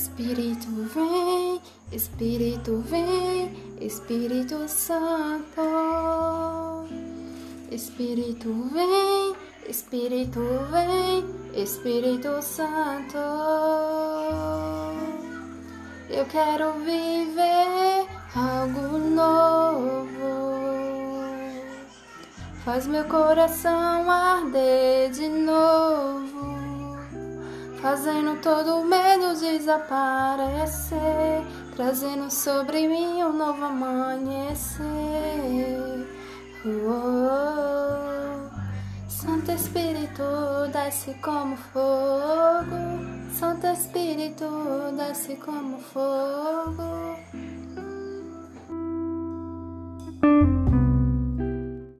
Espírito vem, Espírito vem, Espírito Santo. Espírito vem, Espírito vem, Espírito Santo. Eu quero viver algo novo. Faz meu coração arder de novo, fazendo todo medo desaparecer, trazendo sobre mim um novo amanhecer. Oh, oh, oh. Santo Espírito, desce como fogo. Santo Espírito, desce como fogo.